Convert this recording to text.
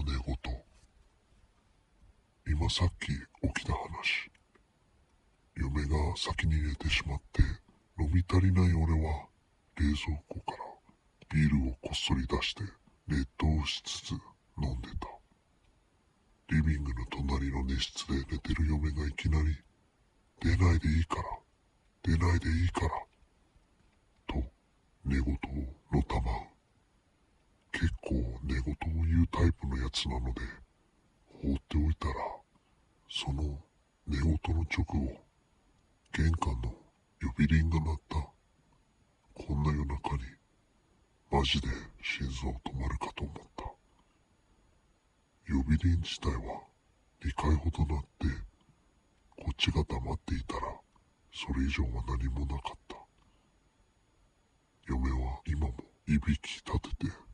の寝言今さっき起きた話。嫁が先に寝てしまって飲み足りない俺は冷蔵庫からビールをこっそり出して熱湯しつつ飲んでた。リビングの隣の寝室で寝てる嫁がいきなり「出ないでいいから出ないでいいから」と寝言をのたまう。結構寝言をうタイプのやつなので放っておいたらその寝言の直後玄関の呼び鈴が鳴った。こんな夜中にマジで心臓止まるかと思った。呼び鈴自体は2回ほど鳴ってこっちが黙っていたらそれ以上は何もなかった。嫁は今もいびき立てて